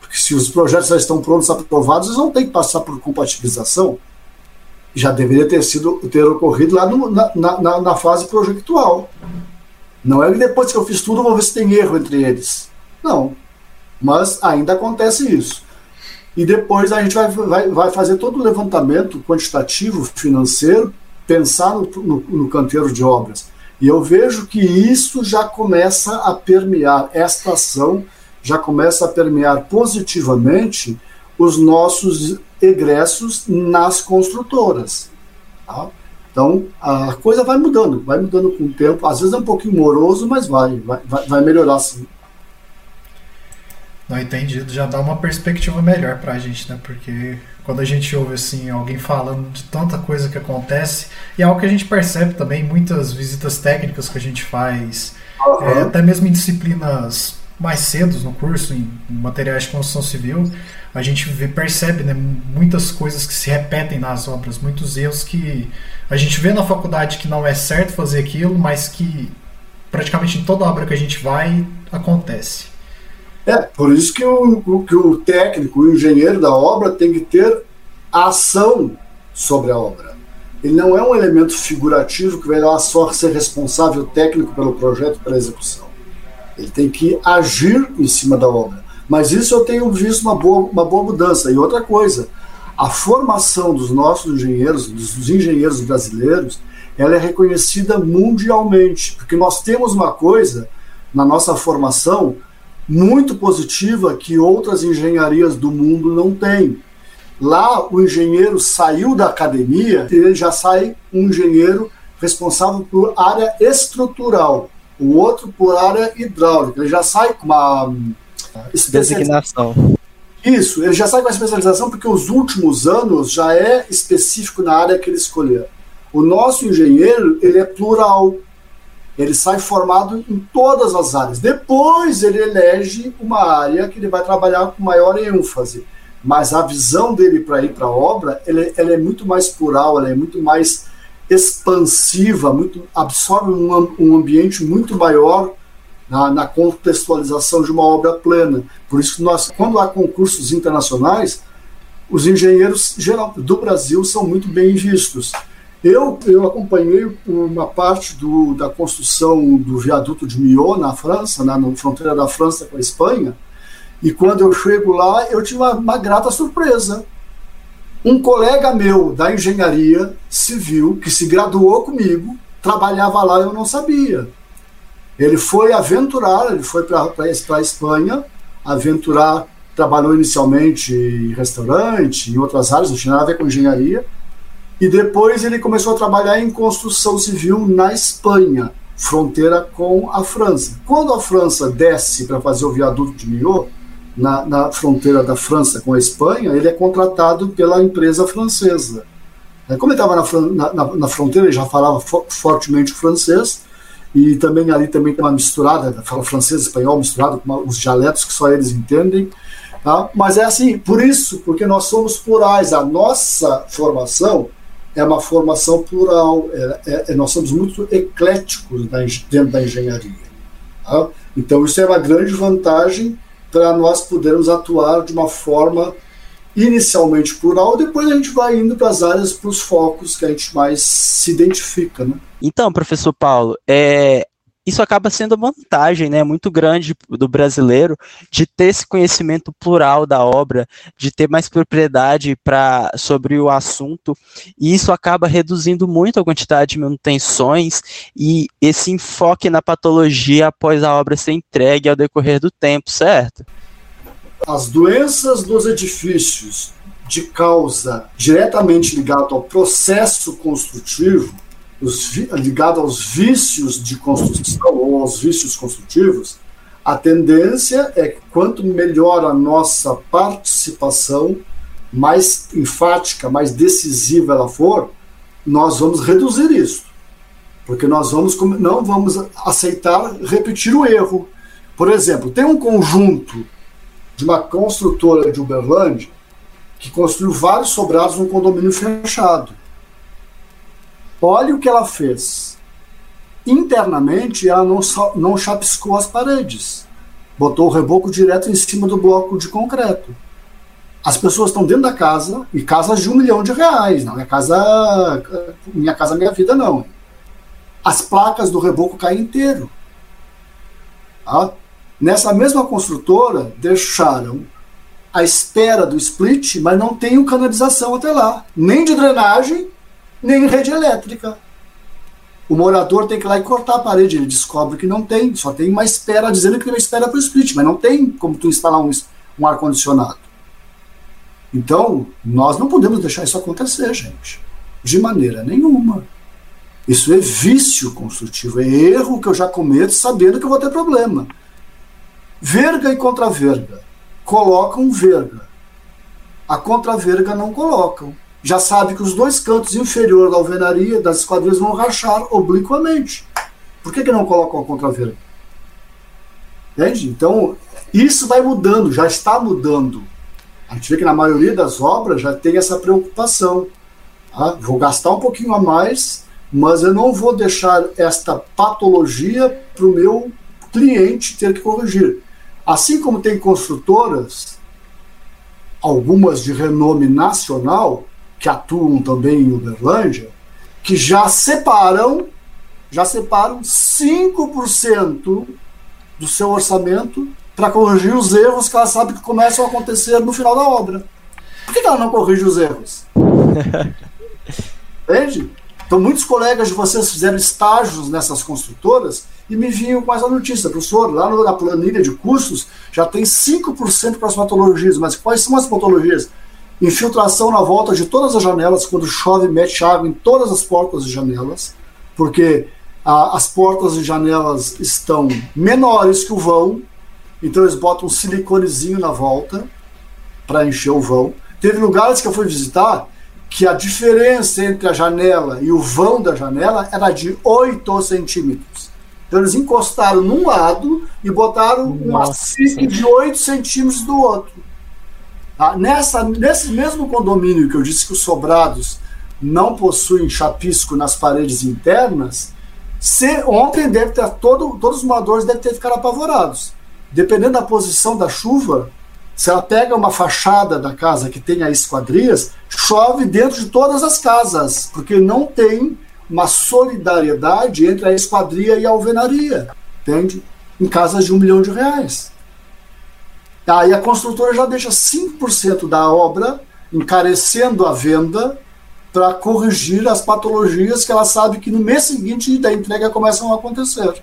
Porque se os projetos já estão prontos, aprovados, eles não têm que passar por compatibilização. Já deveria ter sido ter ocorrido lá no, na, na, na, fase projetual. Não é que depois que eu fiz tudo, vou ver se tem erro entre eles. Não. Mas ainda acontece isso. E depois a gente vai, vai, vai fazer todo o levantamento quantitativo, financeiro, pensar no, no, no canteiro de obras. E eu vejo que isso já começa a permear, esta ação já começa a permear positivamente os nossos egressos nas construtoras. Tá? Então a coisa vai mudando, vai mudando com o tempo. Às vezes é um pouquinho moroso, mas vai, vai, vai melhorar sim. Não entendido, já dá uma perspectiva melhor para a gente, né? Porque quando a gente ouve assim alguém falando de tanta coisa que acontece e é algo que a gente percebe também muitas visitas técnicas que a gente faz uhum. é, até mesmo em disciplinas mais cedo no curso em materiais de construção civil a gente vê, percebe né, muitas coisas que se repetem nas obras muitos erros que a gente vê na faculdade que não é certo fazer aquilo mas que praticamente em toda obra que a gente vai acontece é, por isso que o, que o técnico, o engenheiro da obra tem que ter ação sobre a obra. Ele não é um elemento figurativo que vai lá só ser responsável técnico pelo projeto, pela execução. Ele tem que agir em cima da obra. Mas isso eu tenho visto uma boa, uma boa mudança. E outra coisa, a formação dos nossos engenheiros, dos engenheiros brasileiros, ela é reconhecida mundialmente, porque nós temos uma coisa na nossa formação muito positiva que outras engenharias do mundo não têm. Lá, o engenheiro saiu da academia, ele já sai um engenheiro responsável por área estrutural, o outro por área hidráulica. Ele já sai com uma designação. Isso, ele já sai com a especialização porque os últimos anos já é específico na área que ele escolher. O nosso engenheiro, ele é plural, ele sai formado em todas as áreas. Depois ele elege uma área que ele vai trabalhar com maior ênfase. Mas a visão dele para ir para a obra, ele, ela é muito mais plural, ela é muito mais expansiva, muito absorve um, um ambiente muito maior na, na, contextualização de uma obra plena. Por isso que nós, quando há concursos internacionais, os engenheiros geral, do Brasil são muito bem vistos. Eu, eu acompanhei uma parte do, da construção do viaduto de Millau, na França, na, na, fronteira da França com a Espanha, e quando eu chego lá, eu tive uma, uma grata surpresa. Um colega meu da engenharia civil, que se graduou comigo, trabalhava lá eu não sabia. Ele foi aventurar, ele foi para a Espanha, aventurar, trabalhou inicialmente em restaurante, em outras áreas, não tinha nada a ver com engenharia, e depois ele começou a trabalhar em construção civil na Espanha, fronteira com a França. Quando a França desce para fazer o viaduto de Millau, na, na, fronteira da França com a Espanha, ele é contratado pela empresa francesa. É, como ele estava na, na, na, fronteira, ele já falava fo fortemente francês, e também ali também tem uma misturada, fala francês espanhol misturado com os dialetos que só eles entendem. Tá? Mas é assim, por isso, porque nós somos plurais, a nossa formação é uma formação plural, é, é, é, nós somos muito ecléticos dentro da engenharia. Tá? Então, isso é uma grande vantagem para nós podermos atuar de uma forma inicialmente plural, depois a gente vai indo para as áreas, para os focos que a gente mais se identifica. Né? Então, professor Paulo, é, isso acaba sendo uma vantagem né, muito grande do brasileiro de ter esse conhecimento plural da obra, de ter mais propriedade pra, sobre o assunto, e isso acaba reduzindo muito a quantidade de manutenções e esse enfoque na patologia após a obra ser entregue ao decorrer do tempo, certo? As doenças dos edifícios de causa diretamente ligada ao processo construtivo os, ligado aos vícios de construção ou aos vícios construtivos, a tendência é que quanto melhor a nossa participação, mais enfática, mais decisiva ela for, nós vamos reduzir isso. Porque nós vamos não vamos aceitar repetir o erro. Por exemplo, tem um conjunto de uma construtora de Uberlândia que construiu vários sobrados num condomínio fechado. Olha o que ela fez. internamente ela não, não chapiscou as paredes. Botou o reboco direto em cima do bloco de concreto. As pessoas estão dentro da casa, e casas de um milhão de reais, não é casa. Minha casa, minha vida, não. As placas do reboco caem inteiro. Tá? Nessa mesma construtora, deixaram a espera do split, mas não tem canalização até lá, nem de drenagem, nem rede elétrica. O morador tem que ir lá e cortar a parede, ele descobre que não tem, só tem uma espera, dizendo que tem uma espera para o split, mas não tem como tu instalar um, um ar-condicionado. Então, nós não podemos deixar isso acontecer, gente. De maneira nenhuma. Isso é vício construtivo, é erro que eu já cometo sabendo que eu vou ter problema. Verga e contra-verga colocam verga. A contra-verga não colocam já sabe que os dois cantos inferiores da alvenaria das esquadrias vão rachar obliquamente. Por que, que não colocam a contraverga? Entende? Então, isso vai mudando, já está mudando. A gente vê que na maioria das obras já tem essa preocupação. Tá? Vou gastar um pouquinho a mais, mas eu não vou deixar esta patologia para o meu cliente ter que corrigir. Assim como tem construtoras, algumas de renome nacional, que atuam também em Uberlândia, que já separam, já separam 5% do seu orçamento para corrigir os erros que ela sabe que começam a acontecer no final da obra. Por que ela não corrige os erros? Entende? Então, muitos colegas de vocês fizeram estágios nessas construtoras e me vinham com essa notícia. Professor, lá na planilha de custos já tem 5% para as patologias, mas quais são as patologias? Infiltração na volta de todas as janelas, quando chove, mete água em todas as portas e janelas, porque a, as portas e janelas estão menores que o vão, então eles botam um siliconezinho na volta para encher o vão. Teve lugares que eu fui visitar que a diferença entre a janela e o vão da janela era de 8 centímetros. Então eles encostaram num lado e botaram uma fique de 8 centímetros do outro. Ah, nessa, nesse mesmo condomínio que eu disse que os sobrados não possuem chapisco nas paredes internas, se, ontem deve ter todo, todos os moradores devem ter ficado apavorados. Dependendo da posição da chuva, se ela pega uma fachada da casa que tem as esquadrias, chove dentro de todas as casas, porque não tem uma solidariedade entre a esquadria e a alvenaria, entende? Em casas de um milhão de reais. Aí a construtora já deixa 5% da obra encarecendo a venda para corrigir as patologias que ela sabe que no mês seguinte da entrega começam a acontecer.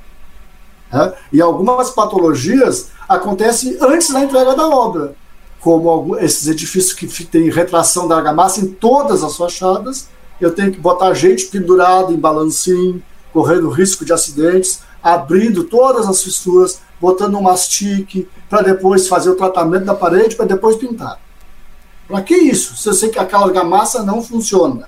É? E algumas patologias acontecem antes da entrega da obra, como esses edifícios que têm retração da argamassa em todas as fachadas, eu tenho que botar gente pendurada em balancinho, correndo risco de acidentes, abrindo todas as fissuras, botando um mastique, para depois fazer o tratamento da parede, para depois pintar. Para que isso? Se eu sei que aquela argamassa não funciona.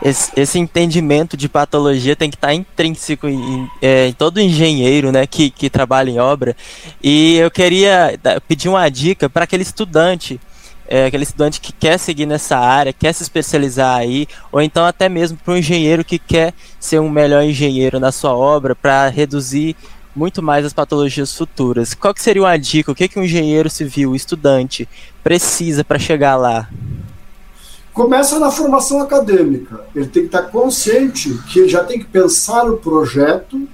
Esse, esse, entendimento de patologia tem que estar tá intrínseco em, é, em, todo engenheiro né, que, que trabalha em obra. E eu queria pedir uma dica para aquele estudante, é, aquele estudante que quer seguir nessa área, quer se especializar aí, ou então até mesmo para um engenheiro que quer ser um melhor engenheiro na sua obra para reduzir muito mais as patologias futuras. Qual que seria uma dica? O que, que um engenheiro civil, estudante, precisa para chegar lá? Começa na formação acadêmica. Ele tem que estar consciente que já tem que pensar o projeto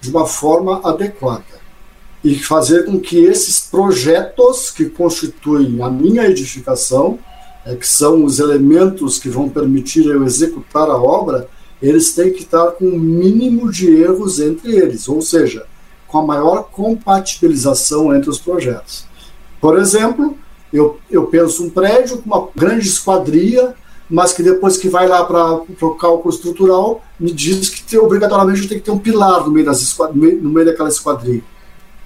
de uma forma adequada e fazer com que esses projetos que constituem a minha edificação, é, que são os elementos que vão permitir eu executar a obra, eles têm que estar com o um mínimo de erros entre eles, ou seja, com a maior compatibilização entre os projetos. Por exemplo, eu, eu penso um prédio com uma grande esquadria, mas que depois que vai lá para o cálculo estrutural, me diz que tem, obrigatoriamente tem que ter um pilar no meio, das no meio daquela esquadria.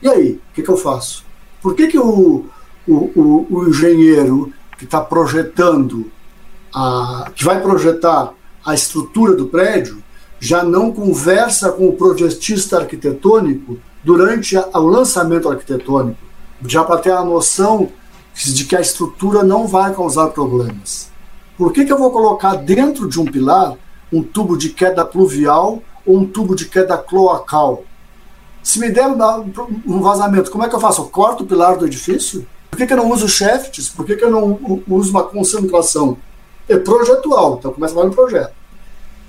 E aí, o que, que, eu faço? Por que, que o, o, o, o engenheiro que está projetando, a, que vai projetar a estrutura do prédio, já não conversa com o projetista arquitetônico durante a, o lançamento arquitetônico, já para ter a noção de que a estrutura não vai causar problemas. Por que, que eu vou colocar dentro de um pilar um tubo de queda pluvial ou um tubo de queda cloacal. Se me der um vazamento, como é que eu faço? Eu corto o pilar do edifício? Por que, que eu não uso shafts? Por que, que eu não uso uma concentração? É projetual, então começa lá no projeto.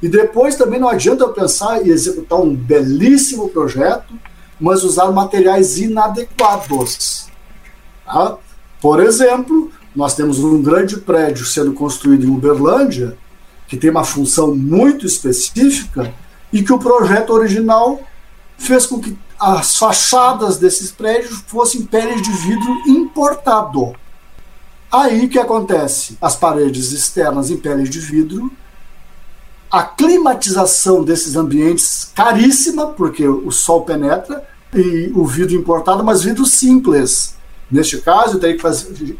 E depois também não adianta eu pensar em executar um belíssimo projeto, mas usar materiais inadequados. Tá? Por exemplo, nós temos um grande prédio sendo construído em Uberlândia, que tem uma função muito específica, e que o projeto original fez com que as fachadas desses prédios fossem peles de vidro importado. Aí o que acontece? As paredes externas em peles de vidro, a climatização desses ambientes caríssima, porque o sol penetra, e o vidro importado, mas vidro simples. Neste caso, eu teria que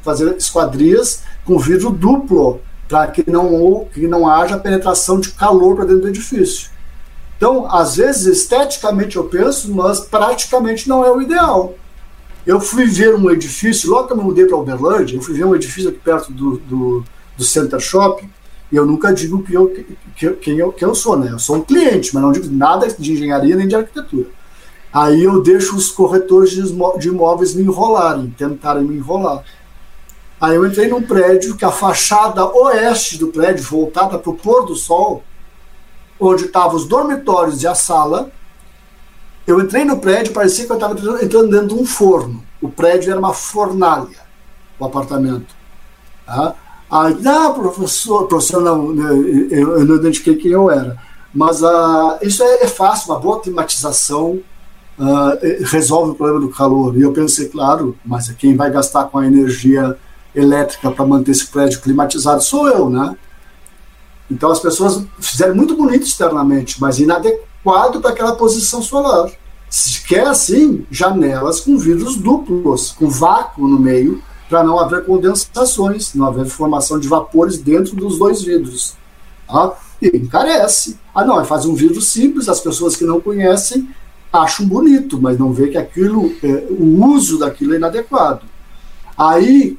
fazer, esquadrias com vidro duplo, para que não, que não haja penetração de calor para dentro do edifício. Então, às vezes, esteticamente eu penso, mas praticamente não é o ideal. Eu fui ver um edifício, logo que eu me mudei para Uberlândia, eu fui ver um edifício aqui perto do, do, do Center Shopping, e eu nunca digo que eu, que, quem, eu, quem eu sou, né? Eu sou um cliente, mas não digo nada de engenharia nem de arquitetura. Aí eu deixo os corretores de imóveis me enrolarem, tentarem me enrolar. Aí eu entrei num prédio que a fachada oeste do prédio, voltada para o pôr do sol, onde estavam os dormitórios e a sala, eu entrei no prédio, parecia que eu estava entrando dentro de um forno. O prédio era uma fornalha, o apartamento. Tá? Aí, ah, professor, professor, não, eu, eu não identifiquei quem eu era. Mas uh, isso é, é, fácil, uma boa climatização uh, resolve o problema do calor. E eu pensei, claro, mas quem vai gastar com a energia elétrica para manter esse prédio climatizado sou eu, né? Então as pessoas fizeram muito bonito externamente, mas inadequado para aquela posição solar. Se quer assim, janelas com vidros duplos, com vácuo no meio, para não haver condensações, não haver formação de vapores dentro dos dois vidros. Tá? E encarece. Ah, não, é fazer um vidro simples, as pessoas que não conhecem acham bonito, mas não vê que aquilo, é, o uso daquilo é inadequado. Aí,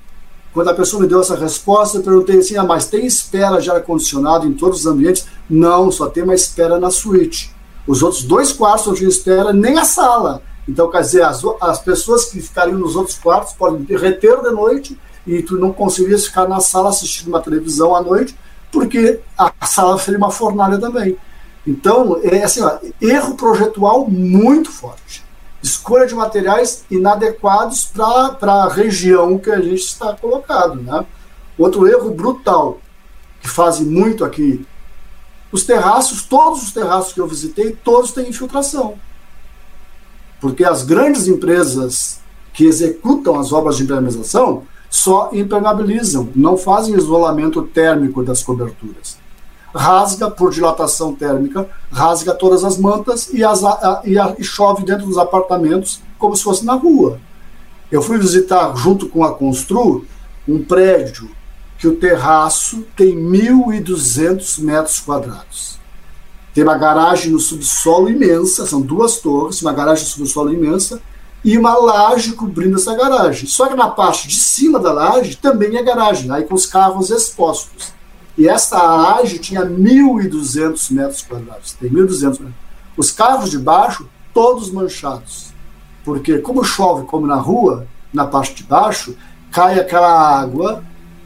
quando a pessoa me deu essa resposta, eu perguntei assim: ah, mas tem espera de ar-condicionado em todos os ambientes? Não, só tem uma espera na suíte. Os outros dois quartos não espera, nem a sala. Então, quer dizer, as, as pessoas que ficariam nos outros quartos podem reter de noite e tu não conseguirias ficar na sala assistindo uma televisão à noite, porque a sala seria uma fornalha também. Então, é assim, ó, erro projetual muito forte. Escolha de materiais inadequados para a região que a gente está colocado. Né? Outro erro brutal, que fazem muito aqui. Os terraços, todos os terraços que eu visitei, todos têm infiltração. Porque as grandes empresas que executam as obras de impermeabilização só impermeabilizam, não fazem isolamento térmico das coberturas rasga por dilatação térmica, rasga todas as mantas e, as, a, e, a, e chove dentro dos apartamentos como se fosse na rua. Eu fui visitar, junto com a Constru, um prédio que o terraço tem 1.200 metros quadrados. Tem uma garagem no subsolo imensa, são duas torres, uma garagem no subsolo imensa e uma laje cobrindo essa garagem. Só que na parte de cima da laje também é garagem, aí com os carros expostos. E esta laje tinha 1.200 metros quadrados. Tem 1.200 metros. Os carros de baixo, todos manchados. Porque, como chove como na rua, na parte de baixo, cai aquela água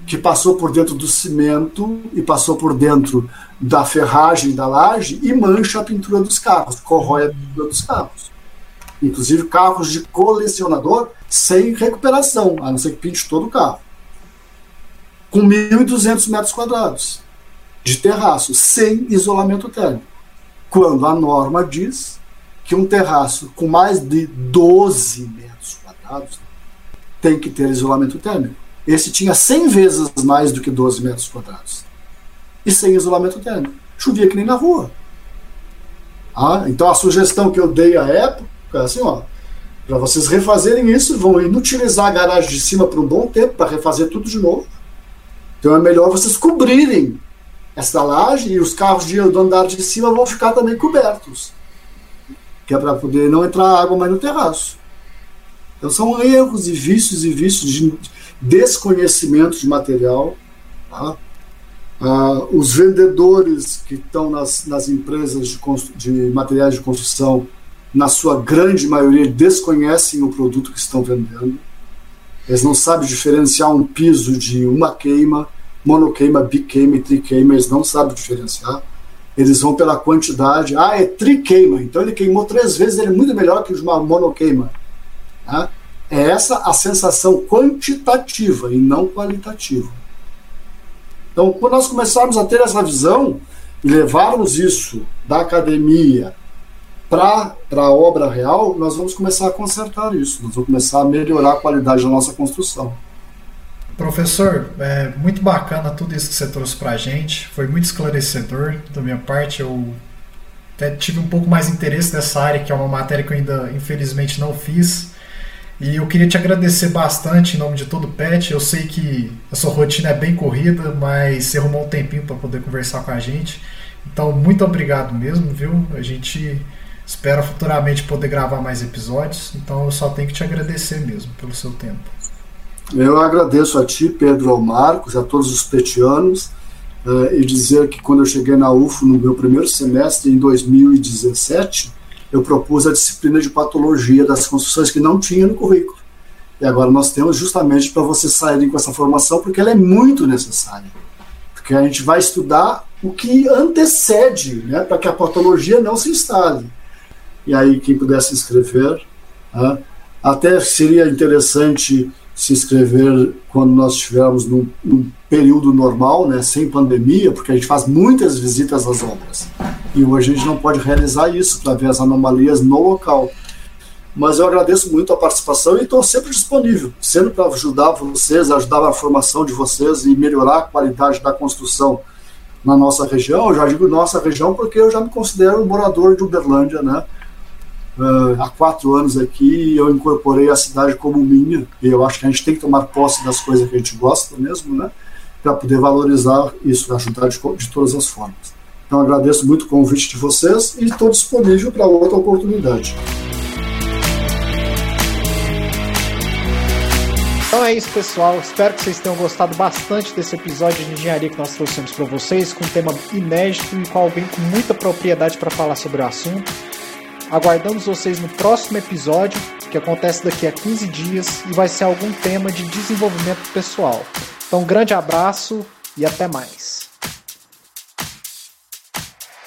que passou por dentro do cimento e passou por dentro da ferragem da laje e mancha a pintura dos carros, corrói a pintura dos carros. Inclusive carros de colecionador sem recuperação, a não ser que pinte todo o carro com 1.200 metros quadrados de terraço, sem isolamento térmico. Quando a norma diz que um terraço com mais de 12 metros quadrados tem que ter isolamento térmico. Esse tinha 100 vezes mais do que 12 metros quadrados. E sem isolamento térmico. Chovia que nem na rua. Ah, então a sugestão que eu dei à época é assim, ó, para vocês refazerem isso, vão inutilizar a garagem de cima por um bom tempo para refazer tudo de novo então é melhor vocês cobrirem essa laje e os carros de, do andar de cima vão ficar também cobertos. Que é para poder não entrar água mais no terraço. Então são erros e vícios e vícios de desconhecimento de material. Tá? Uh, os vendedores que estão nas, nas empresas de, de materiais de construção, na sua grande maioria, desconhecem o produto que estão vendendo. Eles não sabem diferenciar um piso de uma queima, monoqueima, biqueima e triqueima, eles não sabem diferenciar. Eles vão pela quantidade. Ah, é triqueima, então ele queimou três vezes, ele é muito melhor que uma monoqueima. Tá? É essa a sensação quantitativa e não qualitativa. Então, quando nós começarmos a ter essa visão e levarmos isso da academia para a obra real, nós vamos começar a consertar isso, nós vamos começar a melhorar a qualidade da nossa construção. Professor, é muito bacana tudo isso que você trouxe para a gente, foi muito esclarecedor da minha parte. Eu até tive um pouco mais interesse nessa área, que é uma matéria que eu ainda infelizmente não fiz. E eu queria te agradecer bastante em nome de todo o PET. Eu sei que a sua rotina é bem corrida, mas você arrumou um tempinho para poder conversar com a gente. Então, muito obrigado mesmo, viu? A gente espera futuramente poder gravar mais episódios. Então, eu só tenho que te agradecer mesmo pelo seu tempo. Eu agradeço a ti, Pedro, ao Marcos, a todos os petianos, uh, e dizer que quando eu cheguei na UFO no meu primeiro semestre, em 2017, eu propus a disciplina de patologia das construções que não tinha no currículo. E agora nós temos justamente para vocês saírem com essa formação, porque ela é muito necessária. Porque a gente vai estudar o que antecede, né, para que a patologia não se instale. E aí, quem pudesse inscrever, né, até seria interessante se inscrever quando nós estivermos num, num, período normal, né, sem pandemia, porque a gente faz muitas visitas às obras. E hoje a gente não pode realizar isso para ver as anomalias no local. Mas eu agradeço muito a participação e estou sempre disponível, sempre para ajudar vocês, ajudar na formação de vocês e melhorar a qualidade da construção na nossa região. Eu já digo nossa região porque eu já me considero morador de Uberlândia, né? Uh, há quatro anos aqui eu incorporei a cidade como minha e eu acho que a gente tem que tomar posse das coisas que a gente gosta mesmo, né? Para poder valorizar isso, ajudar de, de todas as formas. Então agradeço muito o convite de vocês e estou disponível para outra oportunidade. Então é isso, pessoal. Espero que vocês tenham gostado bastante desse episódio de engenharia que nós trouxemos para vocês, com um tema inédito e qual vem com muita propriedade para falar sobre o assunto. Aguardamos vocês no próximo episódio, que acontece daqui a 15 dias e vai ser algum tema de desenvolvimento pessoal. Então, um grande abraço e até mais.